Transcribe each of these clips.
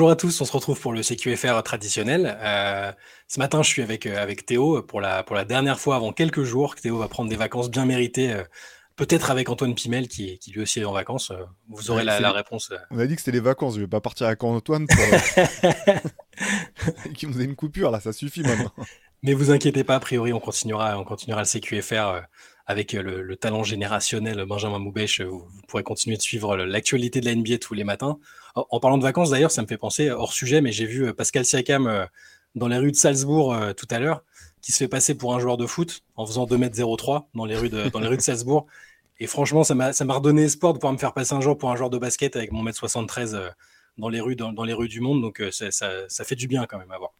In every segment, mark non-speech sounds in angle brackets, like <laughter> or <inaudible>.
Bonjour à tous, on se retrouve pour le CQFR traditionnel. Euh, ce matin, je suis avec, euh, avec Théo pour la, pour la dernière fois avant quelques jours. Théo va prendre des vacances bien méritées, euh, peut-être avec Antoine Pimel qui, qui lui aussi est en vacances. vous aurez la, réponse. On a dit que c'était les vacances, je vais pas partir avec Antoine pour... <laughs> qui nous a une coupure là, ça suffit maintenant. <laughs> Mais vous inquiétez pas, a priori, on continuera, on continuera le CQFR avec le, talent générationnel Benjamin Moubèche. Vous, pourrez continuer de suivre l'actualité de la NBA tous les matins. En, parlant de vacances, d'ailleurs, ça me fait penser, hors sujet, mais j'ai vu euh, Pascal Siakam euh, dans les rues de Salzbourg euh, tout à l'heure, qui se fait passer pour un joueur de foot en faisant 2m03 dans les rues de, dans les rues de Salzbourg. Et franchement, ça m'a redonné espoir de pouvoir me faire passer un jour pour un joueur de basket avec mon m 73 dans les rues, dans, les rues du monde. Donc ça, ça, fait du bien quand même à voir.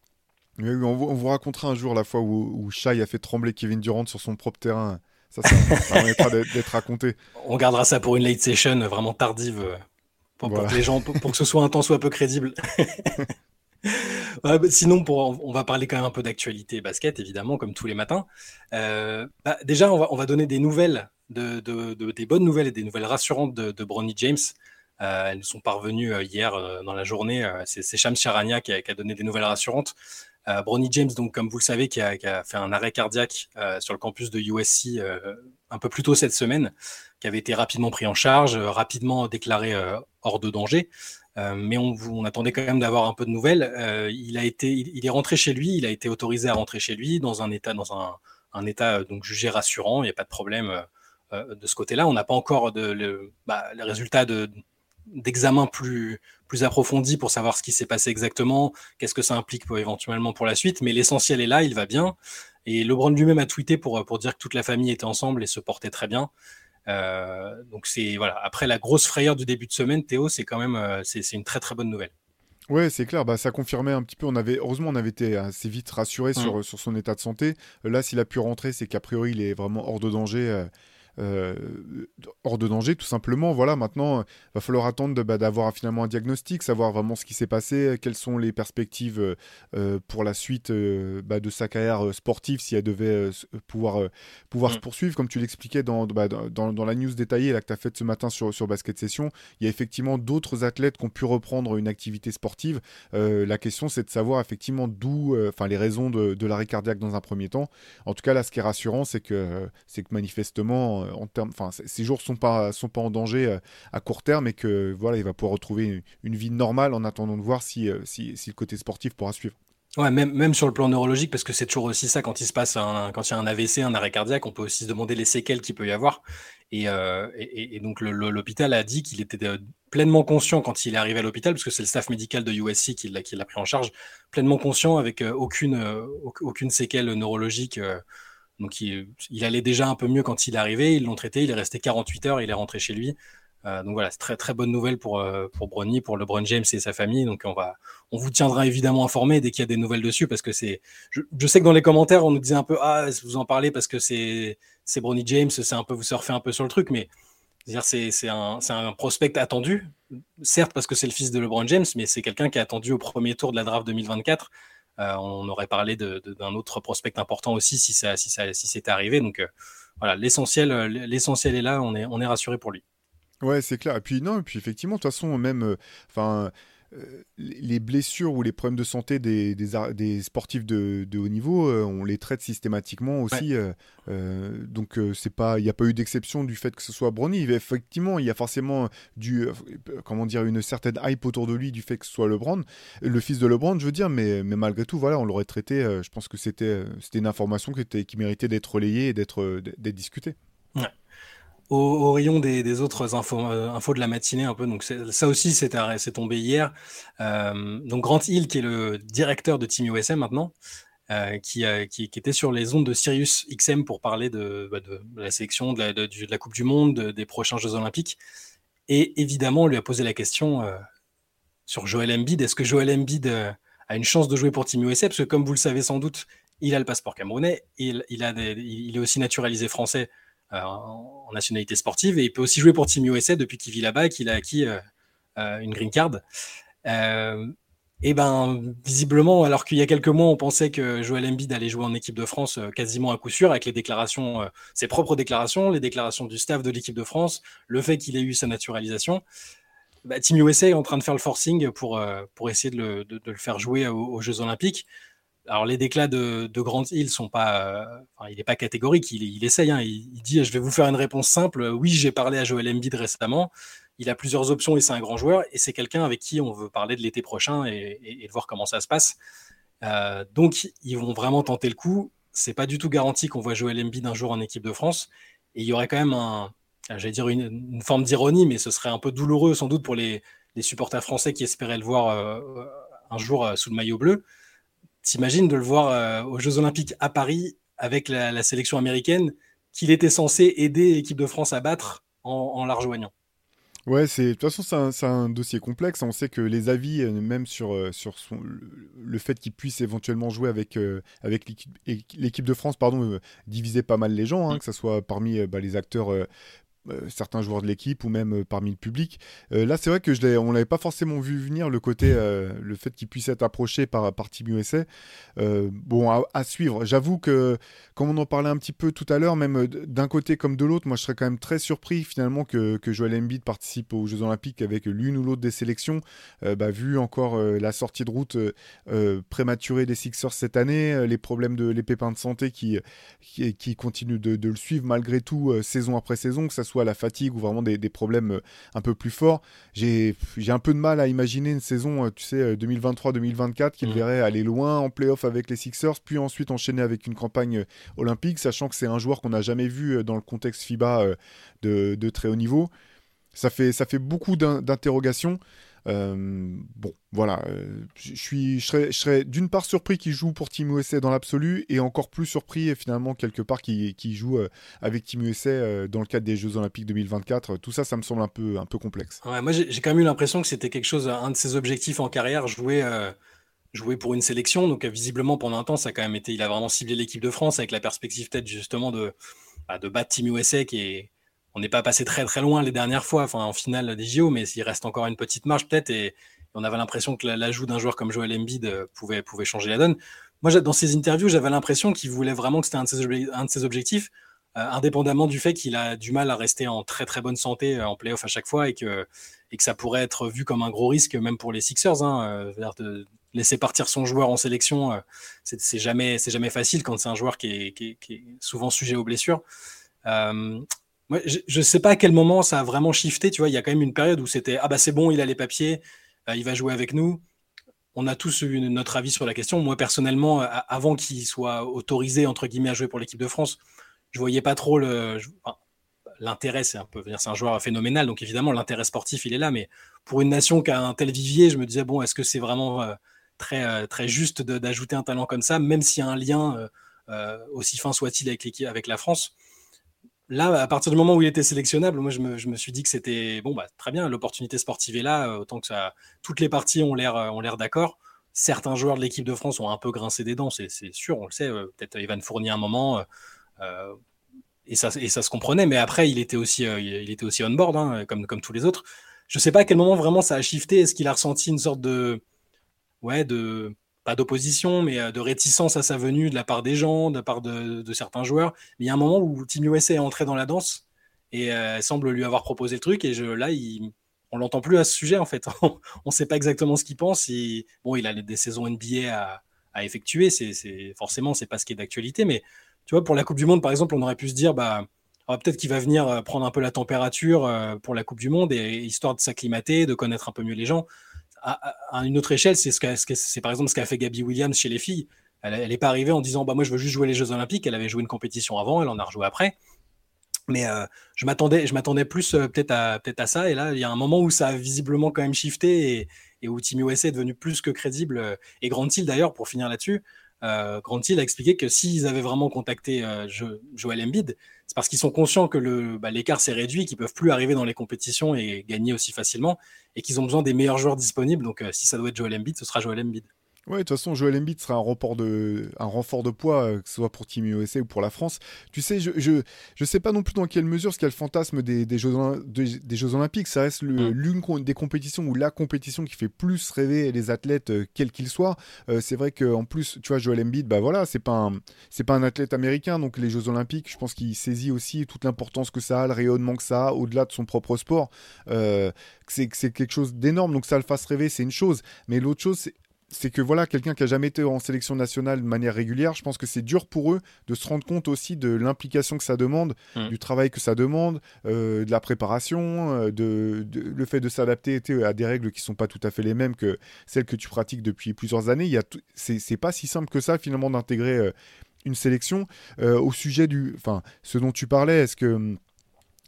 on, vous, racontera un jour la fois où, où Shai a fait trembler Kevin Durant sur son propre terrain. Ça, ça, permettra d'être raconté. On gardera ça pour une late session vraiment tardive pour, que les gens, pour, que ce soit un temps soit peu crédible. <laughs> Bah, sinon, pour, on va parler quand même un peu d'actualité basket, évidemment, comme tous les matins. Euh, bah, déjà, on va, on va, donner des nouvelles, de, de, des bonnes nouvelles et des nouvelles rassurantes de, de Bronny James. Euh, elles nous sont parvenues euh, hier dans la journée. C'est Shams Charania qui a, qui a, donné des nouvelles rassurantes. Bronny James, donc comme vous le savez, qui a, qui a fait un arrêt cardiaque sur le campus de USC un peu plus tôt cette semaine, qui avait été rapidement pris en charge, rapidement déclaré hors de danger. Euh, mais on, attendait quand même d'avoir un peu de nouvelles. Euh, il a été, il, est rentré chez lui, il a été autorisé à rentrer chez lui dans un état, dans un, état euh, donc jugé rassurant. Il n'y a pas de problème de ce côté-là. On n'a pas encore de, bah, les résultats de, d'examen plus, plus approfondis pour savoir ce qui s'est passé exactement, qu'est-ce que ça implique éventuellement pour la suite. Mais l'essentiel est là, il va bien. Et LeBron lui-même a tweeté pour dire que toute la famille était ensemble et se portait très bien. Euh, donc c'est voilà. Après la grosse frayeur du début de semaine, Théo, c'est quand même euh, c'est une très très bonne nouvelle. Ouais, c'est clair. Bah, ça confirmait un petit peu. On avait, heureusement, on avait été assez vite rassuré sur, mmh. sur son état de santé. Là, s'il a pu rentrer, c'est qu'a priori, il est vraiment hors de danger. Euh, euh, hors de danger, tout simplement. Voilà, maintenant, il va falloir attendre bah, d'avoir finalement un diagnostic, savoir vraiment ce qui s'est passé, quelles sont les perspectives euh, euh, pour la suite bah, de sa carrière sportive, si elle devait pouvoir, pouvoir se mm. poursuivre. Comme tu l'expliquais bah, dans, dans, la news détaillée là, que tu as faite ce matin sur, sur Basket Session, il y a effectivement d'autres athlètes qui ont pu reprendre une activité sportive. la question, c'est de savoir effectivement d'où, enfin, les raisons de, de l'arrêt cardiaque dans un premier temps. En tout cas, là, ce qui est rassurant, c'est que, c'est que manifestement, en termes, enfin, ces jours sont pas sont pas en danger euh, à court terme et que voilà, il va pouvoir retrouver une, vie normale en attendant de voir si, euh, le côté sportif pourra suivre. Ouais, même, sur le plan neurologique, parce que c'est toujours aussi ça quand il se passe un, quand il y a un AVC, un arrêt cardiaque, on peut aussi se demander les séquelles qu'il peut y avoir. Et, euh, donc l'hôpital a dit qu'il était pleinement conscient quand il est arrivé à l'hôpital, parce que c'est le staff médical de USC qui l'a, pris en charge, pleinement conscient avec aucune séquelle neurologique. Donc il, allait déjà un peu mieux quand il est arrivé, ils l'ont traité, il est resté 48 heures, il est rentré chez lui. Euh, donc voilà, c'est très très bonne nouvelle pour euh, pour Bronny, pour LeBron James et sa famille. Donc on va, on vous tiendra évidemment informé dès qu'il y a des nouvelles dessus, parce que c'est, je, sais que dans les commentaires on nous disait un peu ah vous en parlez parce que c'est c'est Bronny James, c'est un peu vous surfez un peu sur le truc, mais c'est c'est un prospect attendu, certes parce que c'est le fils de LeBron James, mais c'est quelqu'un qui est attendu au premier tour de la draft 2024. Euh, on aurait parlé d'un autre prospect important aussi si ça, si ça, si c'était arrivé. Donc euh, voilà, l'essentiel, euh, l'essentiel est là. On est, on est rassuré pour lui. Ouais, c'est clair. Et puis non, et puis effectivement, de toute façon, même, enfin, les blessures ou les problèmes de santé des, des, sportifs de, haut niveau, euh, on les traite systématiquement aussi. Euh, donc c'est pas, il n'y a pas eu d'exception du fait que ce soit Bronny. Effectivement, il y a forcément du, comment dire, une certaine hype autour de lui du fait que ce soit LeBron, le fils de LeBron, je veux dire. Mais, mais malgré tout, voilà, on l'aurait traité. je pense que c'était, c'était une information qui, était, qui méritait d'être relayée et d'être, d'être discutée. Ouais au, rayon des, autres infos, euh, infos, de la matinée un peu. Donc ça aussi, c'est tombé hier. Euh, donc Grant Hill, qui est le directeur de Team USM maintenant, euh, qui, qui, était sur les ondes de Sirius XM pour parler de, bah, la sélection, de la, de, Coupe du Monde, des prochains Jeux Olympiques. Et évidemment, on lui a posé la question sur Joel Embiid. Est-ce que Joel Embiid a une chance de jouer pour Team USA Parce que comme vous le savez sans doute, il a le passeport camerounais, il, il est aussi naturalisé français euh, en nationalité sportive et il peut aussi jouer pour Team USA depuis qu'il vit là-bas et qu'il a acquis euh, euh, une green card. et ben visiblement, alors qu'il y a quelques mois, on pensait que Joel Embiid allait jouer en équipe de France quasiment à coup sûr avec les déclarations, ses propres déclarations, les déclarations du staff de l'équipe de France, le fait qu'il ait eu sa naturalisation. bah, Team USA est en train de faire le forcing pour, pour essayer de le, de, le faire jouer aux, Jeux Olympiques. Alors les déclats de, de Grant Hill sont pas, il n'est pas catégorique, il, essaye, hein. il, dit je vais vous faire une réponse simple. Oui, j'ai parlé à Joel Embiid récemment il a plusieurs options et c'est un grand joueur. Et c'est quelqu'un avec qui on veut parler de l'été prochain et, voir comment ça se passe. Euh, donc, ils vont vraiment tenter le coup. C'est pas du tout garanti qu'on voit jouer Embiid un jour en équipe de France. Et il y aurait quand même un, j'allais dire une, forme d'ironie, mais ce serait un peu douloureux sans doute pour les, supporters français qui espéraient le voir euh, un jour euh, sous le maillot bleu. T'imagines de le voir aux Jeux Olympiques à Paris avec la, sélection américaine qu'il était censé aider l'équipe de France à battre en la rejoignant. Ouais, c'est de toute façon c'est un, dossier complexe. On sait que les avis, euh, même sur euh, sur son, le, fait qu'il puisse éventuellement jouer avec euh, avec l'équipe de France, pardon, diviser pas mal les gens, hein, mm. que ce soit parmi bah, les acteurs euh, certains joueurs de l'équipe ou même euh, parmi le public. Euh, là, c'est vrai que je on l'avait pas forcément vu venir le côté, le fait qu'il puisse être approché par, par Team USA. bon, à, suivre. J'avoue que, comme on en parlait un petit peu tout à l'heure, même d'un côté comme de l'autre, moi je serais quand même très surpris finalement que, que Joel Embiid participe aux Jeux Olympiques avec l'une ou l'autre des sélections. Bah, vu encore la sortie de route prématurée des Sixers cette année, les problèmes de les pépins de santé qui, qui, qui continuent de, de, le suivre malgré tout saison après saison, que ça soit la fatigue ou vraiment des, problèmes euh, un peu plus forts. J'ai un peu de mal à imaginer une saison, euh, tu sais, 2023-2024 euh, qu'il mmh. verrait aller loin en playoff avec les Sixers, puis ensuite enchaîner avec une campagne olympique, sachant que c'est un joueur qu'on n'a jamais vu dans le contexte FIBA de, de, très haut niveau. Ça fait, ça fait beaucoup d'interrogations. Bon, voilà. Euh, je suis, je serais, d'une part surpris qu'il joue pour Team USA dans l'absolu et encore plus surpris finalement quelque part qu'il joue euh, avec Team USA dans le cadre des Jeux Olympiques 2024. Tout ça, ça me semble un peu, un peu complexe. moi, j'ai quand même eu l'impression que c'était quelque chose, un de ses objectifs en carrière, jouer jouer pour une sélection. Donc, visiblement, pendant un temps, ça a quand même été. Il a vraiment ciblé l'équipe de France avec la perspective, peut-être, justement, de, bah, de battre Team USA, qui est, on n'est pas passé très très loin les dernières fois, en finale des JO, mais il reste encore une petite marge peut-être. Et, on avait l'impression que l'ajout d'un joueur comme Joel Embiid euh, pouvait, pouvait changer la donne. Moi, dans ses interviews, j'avais l'impression qu'il voulait vraiment que c'était un, un, de ses objectifs, euh, indépendamment du fait qu'il a du mal à rester en très très bonne santé euh, en playoff à chaque fois et que, et que ça pourrait être vu comme un gros risque même pour les Sixers. Hein, laisser partir son joueur en sélection, c'est jamais, jamais facile quand c'est un joueur qui est, qui, est, souvent sujet aux blessures je ne sais pas à quel moment ça a vraiment shifté. Tu vois, il y a quand même une période où c'était ah bah c'est bon, il a les papiers, euh, il va jouer avec nous. On a tous eu notre avis sur la question. Moi personnellement, avant qu'il soit autorisé entre guillemets à jouer pour l'équipe de France, je voyais pas trop. L'intérêt, c'est un peu, c'est un joueur phénoménal, donc évidemment l'intérêt sportif il est là, mais pour une nation qui a un tel vivier, je me disais bon, est-ce que c'est vraiment euh, très euh, très juste d'ajouter un talent comme ça, même s'il y a un lien aussi fin soit-il avec avec la France? Là, à partir du moment où il était sélectionnable, moi, je me, suis dit que c'était bon, bah, très bien, l'opportunité sportive est là, euh, autant que toutes les parties ont l'air, euh, ont l'air d'accord. Certains joueurs de l'équipe de France ont un peu grincé des dents, c'est, sûr, on le sait. Euh, peut-être Evan Fournier un moment, et, ça, se comprenait, mais après, il était aussi, il était aussi on board, hein, comme, comme tous les autres. Je ne sais pas à quel moment vraiment ça a shifté. Est-ce qu'il a ressenti une sorte de, d'opposition, mais euh, de réticence à sa venue de la part des gens, de la part de, certains joueurs. Il y a un moment où Team USA est entré dans la danse et euh, semble lui avoir proposé le truc. Et là, il, on l'entend plus à ce sujet en fait. <laughs> on ne sait pas exactement ce qu'il pense. bon, il a des saisons NBA à, effectuer. C'est forcément c'est pas ce qui est d'actualité, mais tu vois, pour la Coupe du Monde par exemple, on aurait pu se dire bah ah, peut-être qu'il va venir euh, prendre un peu la température pour la Coupe du Monde et histoire de s'acclimater, de connaître un peu mieux les gens à, une autre échelle, c'est ce c'est par exemple ce qu'a fait Gabby Williams chez les filles. Elle n'est pas arrivée en disant bah moi je veux juste jouer les Jeux Olympiques. Elle avait joué une compétition avant, elle en a rejoué après. Mais euh, je m'attendais, plus euh, peut-être à à ça. Et là, il y a un moment où ça a visiblement quand même shifté et, où Team USA est devenu plus que crédible. Euh, et Grant Hill d'ailleurs, pour finir là-dessus, Grant Hill a expliqué que s'ils avaient vraiment contacté Joel Embiid, c'est parce qu'ils sont conscients que bah, l'écart s'est réduit, qu'ils peuvent plus arriver dans les compétitions et gagner aussi facilement, et qu'ils ont besoin des meilleurs joueurs disponibles. Donc, si ça doit être Joel Embiid, ce sera Joel Embiid. Ouais, de toute façon, Joel Embiid sera un, renfort de, un renfort de poids, euh, que ce soit pour Team USA ou pour la France. Tu sais, je, je, je sais pas non plus dans quelle mesure, ce qu'il y a le fantasme des, des, Jeux, des, Jeux Olympiques. Ça reste mm. l'une des compétitions ou la compétition qui fait plus rêver les athlètes, euh, quels qu'ils soient. Euh, c'est vrai qu'en plus, tu vois, Joel Embiid, bah voilà, c'est pas, pas un athlète américain, donc les Jeux Olympiques, je pense qu'il saisit aussi toute l'importance que ça a, le rayonnement que ça a, au-delà de son propre sport. c'est quelque chose d'énorme, donc ça le fasse rêver, c'est une chose. Mais l'autre chose, c'est c'est que voilà, quelqu'un qui a jamais été en sélection nationale de manière régulière, je pense que c'est dur pour eux de se rendre compte aussi de l'implication que ça demande, mm. du travail que ça demande, euh, de la préparation, euh, de, le fait de s'adapter à des règles qui sont pas tout à fait les mêmes que celles que tu pratiques depuis plusieurs années. Il y c'est pas si simple que ça finalement d'intégrer euh, une sélection. au sujet du, enfin, ce dont tu parlais, est-ce que hum,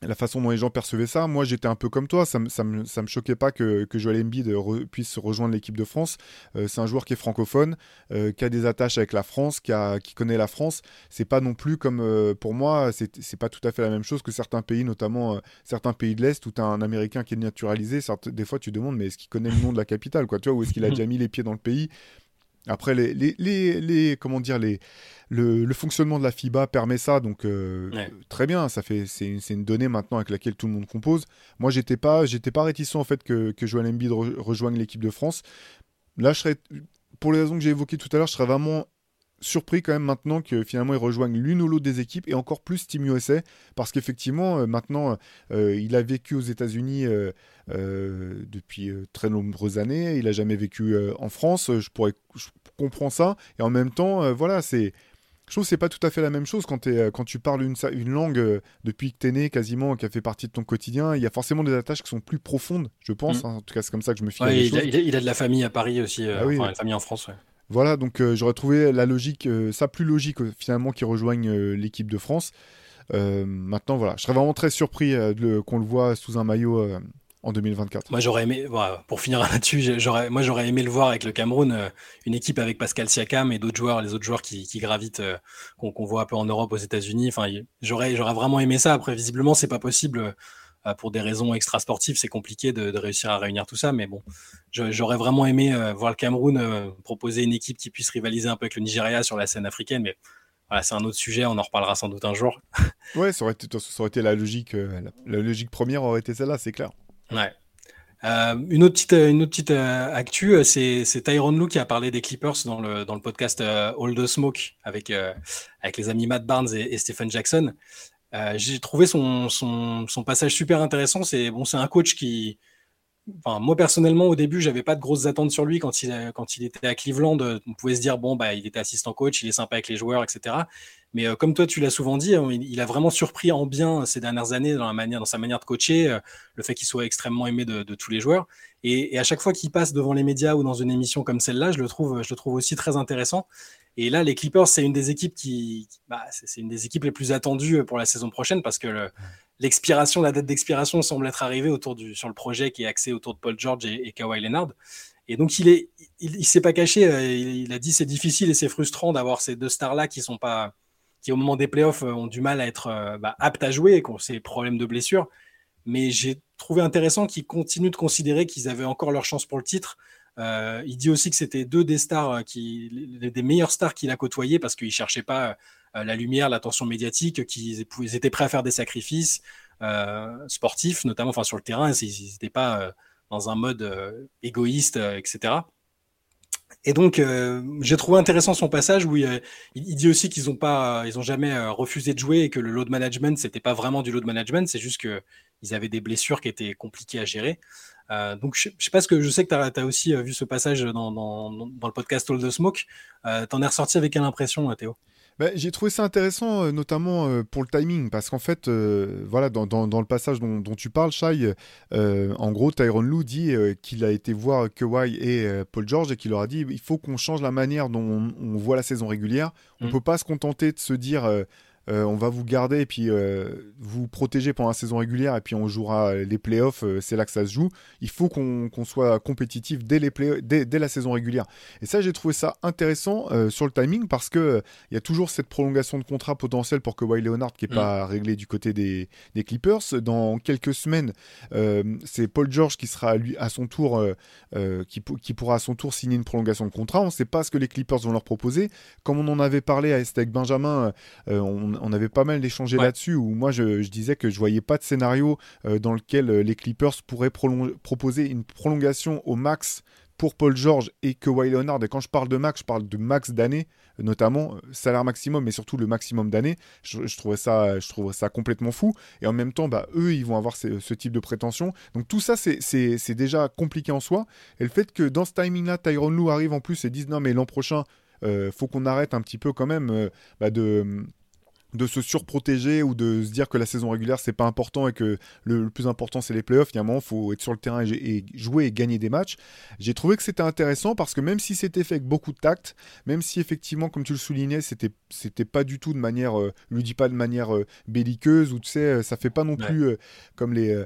la façon dont les gens percevaient ça. Moi, j'étais un peu comme toi. Ça, ça, me, ça me choquait pas que, que Joel Embiid puisse rejoindre l'équipe de France. Euh, c'est un joueur qui est francophone, euh, qui a des attaches avec la France, qui, a, qui connaît la France. C'est pas non plus comme, euh, pour moi, c'est pas tout à fait la même chose que certains pays, notamment certains pays de l'Est, où tu as un Américain qui est naturalisé. des fois, tu te demandes, mais est-ce qu'il connaît le nom de la capitale quoi, tu vois, Ou est-ce qu'il a <laughs> déjà mis les pieds dans le pays? Après, les, les, les, comment dire, les, le, fonctionnement de la FIBA permet ça, donc euh, très bien. Ça fait, c'est, une donnée maintenant avec laquelle tout le monde compose. Moi, j'étais pas, j'étais pas réticent en fait que, que Joel Embiid rejoigne l'équipe de France. Là, je serais, pour les raisons que j'ai évoquées tout à l'heure, je serais vraiment surpris quand même maintenant que finalement ils rejoignent l'une ou l'autre des équipes et encore plus Team USA parce qu'effectivement euh, maintenant euh, il a vécu aux États-Unis depuis très nombreuses années, il a jamais vécu en France. Je pourrais, je comprends ça et en même temps voilà c'est je trouve que c'est pas tout à fait la même chose quand, es, quand tu parles une, une langue euh, depuis que tu es né quasiment, qui a fait partie de ton quotidien. Il y a forcément des attaches qui sont plus profondes, je pense. Mm. Hein. En tout cas, c'est comme ça que je me fie. il, a, il, a, de la famille à Paris aussi, euh, ah enfin, une famille en France. Voilà, donc euh, j'aurais trouvé la logique, ça plus logique finalement qu'ils rejoignent l'équipe de France. maintenant, voilà, je serais vraiment très surpris qu'on le voit sous un maillot en 2024. Moi, j'aurais aimé, pour finir <laughs> là-dessus, j'aurais, moi, j'aurais aimé le voir avec le Cameroun, euh, une équipe avec Pascal Siakam et d'autres joueurs, les autres joueurs qui, gravitent, euh, qu'on, voit un peu en Europe, aux États-Unis. Enfin, j'aurais, j'aurais vraiment aimé ça. Après, visiblement, c'est pas possible euh, pour des raisons extra-sportives. C'est compliqué de, réussir à réunir tout ça. Mais bon, j'aurais vraiment aimé voir le Cameroun proposer une équipe qui puisse rivaliser un peu avec le Nigeria sur la scène africaine. Mais voilà, c'est un autre sujet. On en reparlera sans doute un jour. <laughs> ouais, ça aurait été, ça aurait été la logique, la logique première aurait été celle-là, c'est clair. Ouais. Euh, une autre petite, une autre petite euh, actu, euh, c'est, c'est Tyron Lou qui a parlé des Clippers dans le, dans le podcast All the Smoke avec, avec les amis Matt Barnes et, Stephen Jackson. j'ai trouvé son, son, son, passage super intéressant. C'est bon, c'est un coach qui, moi personnellement au début, j'avais pas de grosses attentes sur lui quand il, quand il était à Cleveland. On pouvait se dire bon bah il était assistant coach, il est sympa avec les joueurs, etc. Mais euh, comme toi, tu l'as souvent dit, hein, il, a vraiment surpris en bien ces dernières années dans, la manière, dans sa manière de coacher, euh, le fait qu'il soit extrêmement aimé de, tous les joueurs. Et, à chaque fois qu'il passe devant les médias ou dans une émission comme celle-là, je le trouve, je le trouve aussi très intéressant. Et là, les Clippers, c'est une des équipes qui, bah, c'est une des équipes les plus attendues euh, pour la saison prochaine parce que l'expiration, la date d'expiration semble être arrivée autour du, sur le projet qui est axé autour de Paul George et, Kawhi Leonard. Et donc il est, il, s'est pas caché. Il, il a dit c'est difficile et c'est frustrant d'avoir ces deux stars là qui sont pas qui au moment des playoffs euh, ont du mal à être euh, bah, aptes à jouer qui ont ces problèmes de blessure. Mais j'ai trouvé intéressant qu'ils continuent de considérer qu'ils avaient encore leur chance pour le titre. Euh, il dit aussi que c'était deux des stars, qui, des meilleures stars qu'il a côtoyées parce qu'ils ne cherchaient pas la lumière, l'attention médiatique, qu'ils étaient prêts à faire des sacrifices sportifs, notamment enfin, sur le terrain. Ils n'étaient pas dans un mode égoïste, etc. Et donc, euh, j'ai trouvé intéressant son passage où il, dit aussi qu'ils n'ont jamais euh, refusé de jouer et que le load management, c'était pas vraiment du load management, c'est juste qu'ils avaient des blessures qui étaient compliquées à gérer. Euh, donc, je, sais pas ce que je sais que tu as, aussi vu ce passage dans, dans, dans, le podcast All the Smoke. T'en es ressorti avec quelle impression, Théo? Bah, j'ai trouvé ça intéressant, euh, notamment euh, pour le timing, parce qu'en fait, euh, voilà, dans, dans, le passage dont, dont tu parles, Shai, en gros, Tyron Lou dit qu'il a été voir Kawhi et Paul George et qu'il leur a dit il faut qu'on change la manière dont on, voit la saison régulière. On ne mm. peut pas se contenter de se dire euh, on va vous garder et puis euh, vous protéger pendant la saison régulière et puis on jouera les playoffs, euh, c'est là que ça se joue. Il faut qu'on soit compétitif dès, les dès, dès, la saison régulière. Et ça, j'ai trouvé ça intéressant sur le timing parce que il y a toujours cette prolongation de contrat potentielle pour Kawhi Leonard qui n'est mm. pas réglée du côté des, des, Clippers. Dans quelques semaines, c'est Paul George qui sera lui, à son tour, qui, qui, pourra à son tour signer une prolongation de contrat. On ne sait pas ce que les Clippers vont leur proposer. Comme on en avait parlé avec Benjamin, on on, avait pas mal échangé là-dessus, où moi je, disais que je voyais pas de scénario euh, dans lequel euh, les Clippers pourraient proposer une prolongation au max pour Paul George et que Leonard. Et quand je parle de max, je parle de max d'années, notamment euh, salaire maximum, mais surtout le maximum d'années. Je, trouvais ça, je trouverais ça complètement fou. Et en même temps, bah, eux, ils vont avoir ce, type de prétention. Donc tout ça, c'est déjà compliqué en soi. Et le fait que dans ce timing-là, Tyron Lou arrive en plus et dise non, mais l'an prochain, faut qu'on arrête un petit peu quand même bah, de de se surprotéger ou de se dire que la saison régulière c'est pas important et que le, plus important c'est les playoffs. Il y a un moment, il faut être sur le terrain et, jouer et gagner des matchs. J'ai trouvé que c'était intéressant parce que même si c'était fait avec beaucoup de tact, même si effectivement, comme tu le soulignais, c'était c'était pas du tout de manière, euh, lui dis pas de manière euh, belliqueuse ou tu sais, euh, ça fait pas non plus comme les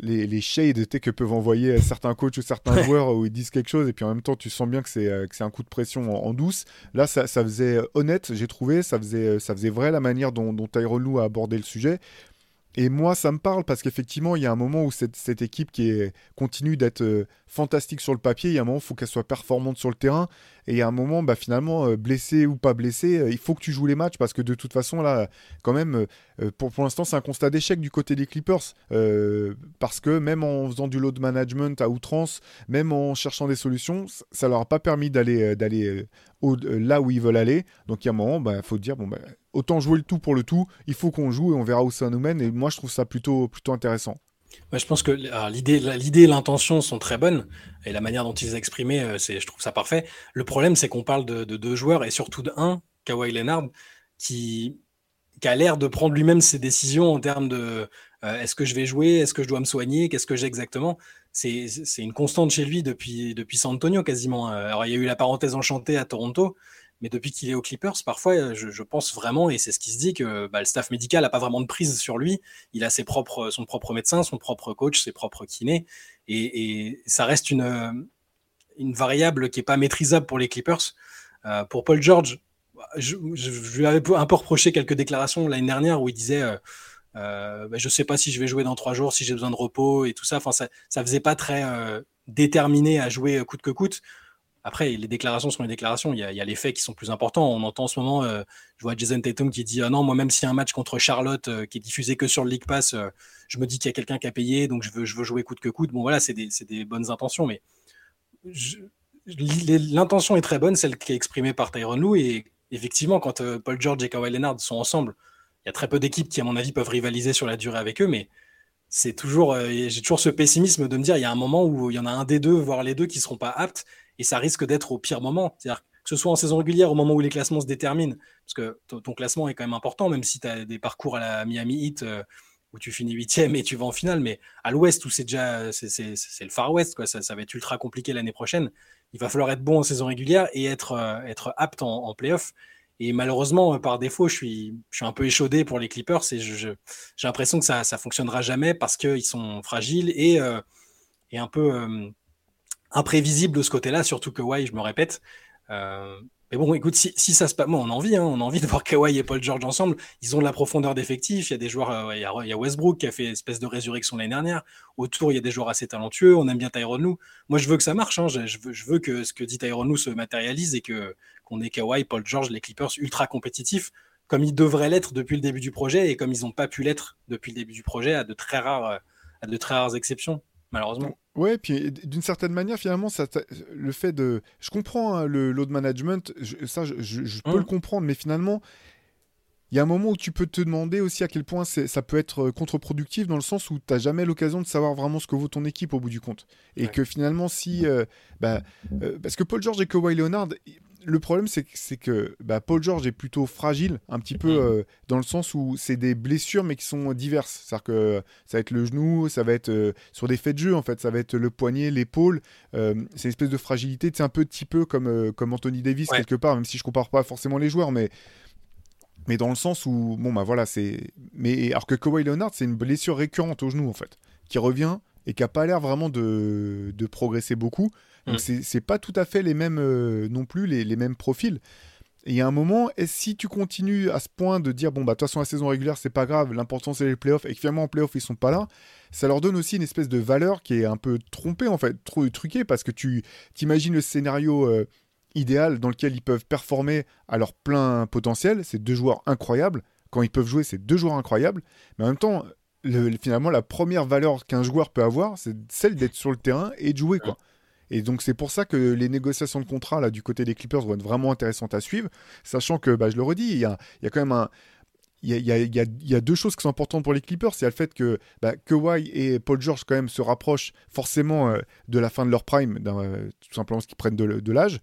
les, les shades que peuvent envoyer certains coachs ou certains joueurs où ils disent quelque chose et puis en même temps tu sens bien que c'est euh, un coup de pression en, douce. Là ça, ça faisait honnête, j'ai trouvé, ça faisait, ça faisait vrai la manière dont, dont Tyrone a abordé le sujet. Et moi, ça me parle parce qu'effectivement, il y a un moment où cette, cette équipe qui est, continue d'être euh, fantastique sur le papier, il y a un moment où il faut qu'elle soit performante sur le terrain. Et a un moment, bah, finalement, euh, blessé ou pas blessé, euh, il faut que tu joues les matchs parce que de toute façon, là, quand même, pour, pour l'instant, c'est un constat d'échec du côté des Clippers. parce que même en faisant du load management à outrance, même en cherchant des solutions, ça leur a pas permis d'aller d'aller là où ils veulent aller. Donc il y a un moment, il bah, faut dire, bon, bah, autant jouer le tout pour le tout, il faut qu'on joue et on verra où ça nous mène. Et moi, je trouve ça plutôt, plutôt intéressant. Je pense que l'idée, et l'intention sont très bonnes et la manière dont ils exprimé, euh, c'est, je trouve ça parfait. Le problème, c'est qu'on parle de, deux joueurs et surtout d'un, Kawhi Leonard, qui, a l'air de prendre lui-même ses décisions en termes de euh, est-ce que je vais jouer, est-ce que je dois me soigner, qu'est-ce que j'ai exactement. C'est, une constante chez lui depuis, depuis San Antonio quasiment. Alors il y a eu la parenthèse enchantée à Toronto, mais depuis qu'il est aux Clippers, parfois, euh, je, pense vraiment, et c'est ce qui se dit, que bah, le staff médical n'a pas vraiment de prise sur lui. Il a ses propres, son propre médecin, son propre coach, ses propres kinés. Et, ça reste une, une variable qui n'est pas maîtrisable pour les Clippers. Euh, pour Paul George, je, lui avais un peu reproché quelques déclarations l'année dernière où il disait euh, bah, Je ne sais pas si je vais jouer dans trois jours, si j'ai besoin de repos et tout ça. Enfin, ça ne faisait pas très déterminé à jouer coûte que coûte. Après, les déclarations sont les déclarations. Il y, a, les faits qui sont plus importants. On entend en ce moment, euh, je vois Jason Tatum qui dit ah non, moi même a un match contre Charlotte euh, qui est diffusé que sur le League Pass, euh, je me dis qu'il y a quelqu'un qui a payé, donc je veux, jouer coûte que coûte. Bon voilà, c'est des, bonnes intentions, mais l'intention est très bonne, celle qui est exprimée par Tyron Lou. Et effectivement, quand Paul George et Kawhi Leonard sont ensemble, il y a très peu d'équipes qui, à mon avis, peuvent rivaliser sur la durée avec eux, mais c'est toujours, j'ai toujours ce pessimisme de me dire, il y a un moment où il y en a un des deux, voire les deux, qui seront pas aptes et ça risque d'être au pire moment. C'est-à-dire que ce soit en saison régulière, au moment où les classements se déterminent, parce que ton classement est quand même important, même si tu as des parcours à la Miami Heat euh, où tu finis huitième et tu vas en finale, mais à l'ouest où c'est déjà c'est le Far West, quoi, ça, va être ultra compliqué l'année prochaine. Il va falloir être bon en saison régulière et être, euh, être apte en, en playoff. Et malheureusement, par défaut, je suis, je suis un peu échaudé pour les Clippers j'ai l'impression que ça ne fonctionnera jamais parce qu'ils sont fragiles et, euh, et un peu imprévisible de ce côté-là, surtout que Kawhi, je me répète. Euh, mais bon, écoute, si, ça se passe, moi, on a envie, hein, on a envie de voir Kawhi et Paul George ensemble. Ils ont de la profondeur d'effectif. Il y a des joueurs, euh, il, y a, Westbrook qui a fait espèce de résurrection l'année dernière. Autour, il y a des joueurs assez talentueux. On aime bien Tyrone Lou. Moi, je veux que ça marche. Hein. Je, veux, que ce que dit Tyrone Lou se matérialise et que qu'on ait Kawhi, Paul George, les Clippers ultra compétitifs, comme ils devraient l'être depuis le début du projet et comme ils n'ont pas pu l'être depuis le début du projet, à de très rares, à de très rares exceptions, malheureusement. Ouais, puis d'une certaine manière, finalement, ça, le fait de. Je comprends hein, le load management, ça, je, peux le mmh. comprendre, mais finalement, il y a un moment où tu peux te demander aussi à quel point ça peut être euh, contre-productif dans le sens où tu n'as jamais l'occasion de savoir vraiment ce que vaut ton équipe au bout du compte. Et que finalement, si. Euh, bah, euh, parce que Paul George et Kawhi Leonard, le problème, c'est que, que bah, Paul George est plutôt fragile, un petit peu mm-hmm. euh, dans le sens où c'est des blessures, mais qui sont diverses. C'est-à-dire que ça va être le genou, ça va être euh, sur des faits de jeu, en fait, ça va être le poignet, l'épaule. Euh, c'est une espèce de fragilité, c'est un peu petit peu comme, comme Anthony Davis, quelque part, même si je compare pas forcément les joueurs, mais Mais dans le sens où, bon, bah voilà, c'est. Mais alors que Kawhi Leonard, c'est une blessure récurrente au genou, en fait, qui revient et qui n'a pas l'air vraiment de, de, progresser beaucoup. Donc, mm. c'est pas tout à fait les mêmes, euh, non plus, les, les, mêmes profils. Et il y a un moment, et si tu continues à ce point de dire, bon, bah, de toute façon, la saison régulière, c'est pas grave, l'important, c'est les playoffs, et que finalement, en playoffs, ils sont pas là, ça leur donne aussi une espèce de valeur qui est un peu trompée, en fait, trop truquée, parce que tu t'imagines le scénario euh, idéal dans lequel ils peuvent performer à leur plein potentiel. C'est deux joueurs incroyables. Quand ils peuvent jouer, c'est deux joueurs incroyables. Mais en même temps, finalement, la première valeur qu'un joueur peut avoir, c'est celle d'être sur le terrain et de jouer, quoi. Et donc c'est pour ça que les négociations de contrat là du côté des Clippers vont être vraiment intéressantes à suivre, sachant que, bah, je le redis, il y a, y a quand même un, il y, a, il, y a, il y, a, deux choses qui sont importantes pour les Clippers. C'est le fait que bah, Kawhi et Paul George quand même se rapprochent forcément euh, de la fin de leur prime, euh, tout simplement parce qu'ils prennent de, de l'âge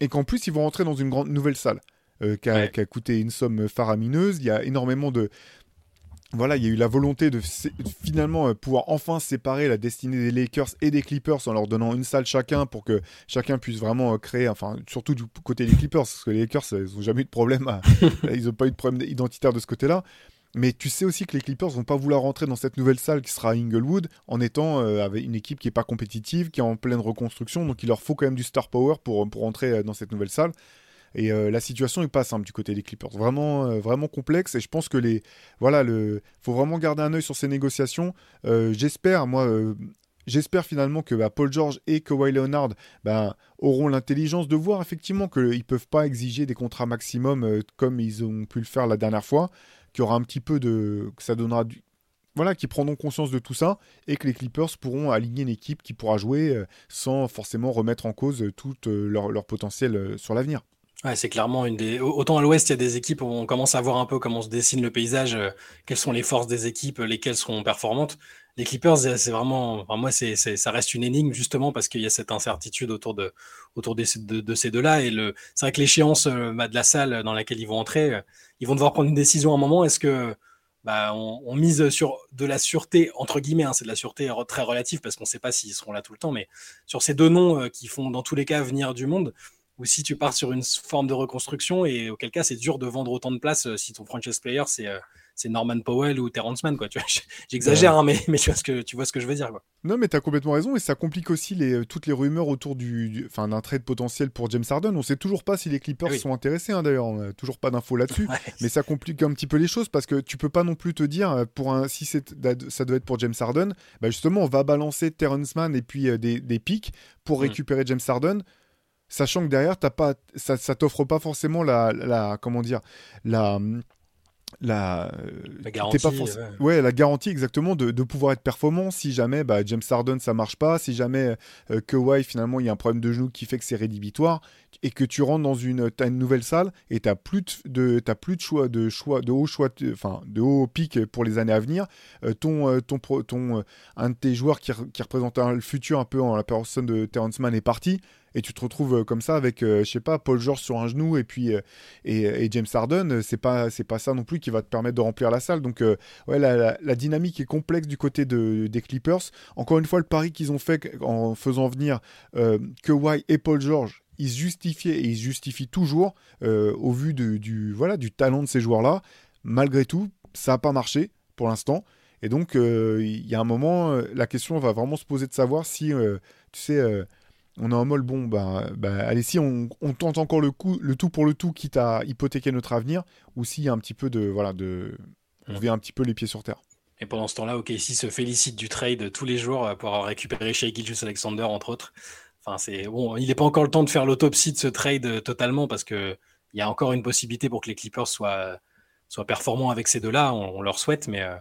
et qu'en plus ils vont rentrer dans une grande nouvelle salle euh, qui, a, coûté une somme faramineuse. Il y a énormément de voilà, il y a eu la volonté de finalement euh, pouvoir enfin séparer la destinée des Lakers et des Clippers en leur donnant une salle chacun pour que chacun puisse vraiment euh, créer, enfin surtout du côté des Clippers, parce que les Lakers, ils n'ont jamais eu de problème, <laughs> ils n'ont pas eu de problème identitaire de ce côté-là. Mais tu sais aussi que les Clippers vont pas vouloir rentrer dans cette nouvelle salle qui sera Inglewood en étant euh, avec une équipe qui est pas compétitive, qui est en pleine reconstruction. Donc il leur faut quand même du star power pour, pour rentrer euh, dans cette nouvelle salle. Et euh, la situation n'est pas simple du côté des Clippers, vraiment, vraiment complexe. Et je pense que les, voilà, le, faut vraiment garder un œil sur ces négociations. j'espère, moi, j'espère finalement que bah, Paul George et Kawhi Leonard bah, auront l'intelligence de voir effectivement qu'ils ne peuvent pas exiger des contrats maximum comme ils ont pu le faire la dernière fois qu'il y aura un petit peu de. que ça donnera du. Voilà, qui prendront conscience de tout ça et que les Clippers pourront aligner une équipe qui pourra jouer euh, sans forcément remettre en cause tout euh, leur, potentiel euh, sur l'avenir. Ouais, c'est clairement une des. Autant à l'ouest, il y a des équipes où on commence à voir un peu comment se dessine le paysage, quelles sont les forces des équipes, lesquelles seront performantes. Les Clippers, c'est vraiment. Enfin, moi, c'est, ça reste une énigme justement parce qu'il y a cette incertitude autour de, autour de, ces deux-là. Et le, c'est vrai que l'échéance bah, de la salle dans laquelle ils vont entrer, ils vont devoir prendre une décision à un moment. Est-ce que bah, on, mise sur de la sûreté, entre guillemets, hein, c'est de la sûreté très relative parce qu'on ne sait pas s'ils seront là tout le temps, mais sur ces deux noms euh, qui font dans tous les cas venir du monde, ou si tu pars sur une forme de reconstruction, et auquel cas c'est dur de vendre autant de places euh, si ton franchise player c'est euh, c'est Norman Powell ou Terrence Mann, quoi. <laughs> J'exagère, hein, mais, mais tu, vois ce que, tu vois ce que je veux dire, quoi. Non, mais tu as complètement raison, et ça complique aussi les, euh, toutes les rumeurs autour du, d'un trade potentiel pour James Harden. On sait toujours pas si les Clippers sont intéressés, hein, d'ailleurs, on a toujours pas d'infos là-dessus, <laughs> mais ça complique un petit peu les choses parce que tu peux pas non plus te dire, pour un, si ça doit être pour James Harden, bah justement, on va balancer Terrence Mann et puis euh, des, des pics pour mm. récupérer James Harden sachant que derrière t'as pas ça, ça t'offre pas forcément la, la comment dire la la, la garantie, pas ouais. la garantie exactement de, de, pouvoir être performant si jamais bah, James Harden ça marche pas, si jamais euh, Kawhi finalement il y a un problème de genou qui fait que c'est rédhibitoire et que tu rentres dans une, as une nouvelle salle et tu plus de, as plus de choix de choix de haut choix enfin de haut pic pour les années à venir. Euh, ton, euh, ton, ton, un de tes joueurs qui, qui représente le futur un peu en la personne de Terrence Mann est parti et tu te retrouves euh, comme ça avec, euh, je sais pas, Paul George sur un genou et puis euh, et, James Harden, c'est pas c'est pas ça non plus qui va te permettre de remplir la salle. Donc ouais, la, dynamique est complexe du côté de, des Clippers. Encore une fois, le pari qu'ils ont fait en faisant venir Kawhi et Paul George, ils justifiaient et ils justifient toujours au vu de, du voilà du talent de ces joueurs-là. Malgré tout, ça n'a pas marché pour l'instant. Et donc, il y a un moment, la question va vraiment se poser de savoir si, tu sais, on est en mode bon, bah, bah allez, si on, tente encore le, coup, le tout pour le tout, quitte à hypothéquer notre avenir, ou s'il y a un petit peu de. Voilà, de. On revient un petit peu les pieds sur terre. Et pendant ce temps-là, OKC se félicite du trade tous les jours pour avoir récupéré chez Gilgis Alexander, entre autres. Enfin, c'est bon, il n'est pas encore le temps de faire l'autopsie de ce trade totalement parce qu'il y a encore une possibilité pour que les Clippers soient, soient performants avec ces deux-là. On, leur souhaite, mais euh,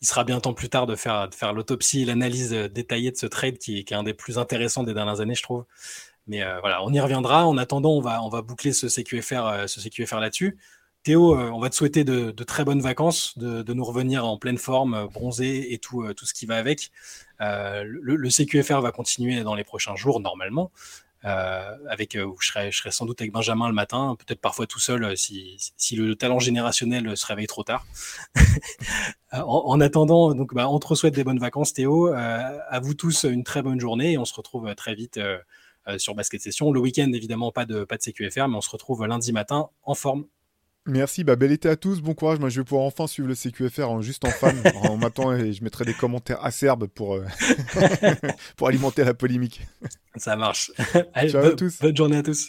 il sera bien temps plus tard de faire, de faire l'autopsie l'analyse euh, détaillée de ce trade qui, est un des plus intéressants des dernières années, je trouve. Mais euh, voilà, on y reviendra. En attendant, on va, boucler ce CQFR, euh, ce CQFR là-dessus. Théo, on va te souhaiter de, très bonnes vacances, de, nous revenir en pleine forme, bronzé et tout, tout ce qui va avec. le, le, CQFR va continuer dans les prochains jours, normalement. Euh, avec euh, je serais, je serais sans doute avec Benjamin le matin, peut-être parfois tout seul euh, si, si, le talent générationnel se réveille trop tard. <laughs> en, attendant, donc bah, on te souhaite des bonnes vacances Théo, à vous tous une très bonne journée et on se retrouve très vite sur Basket Session. Le week-end évidemment pas de pas de CQFR, mais on se retrouve lundi matin en forme. Merci, bah, bel été à tous, bon courage. Moi, je vais pouvoir enfin suivre le CQFR en juste en fan. <laughs> en m'attendant et je mettrai des commentaires acerbes pour, euh, <laughs> <laughs> pour alimenter la polémique. Ça marche. Ciao à tous. Bonne journée à tous.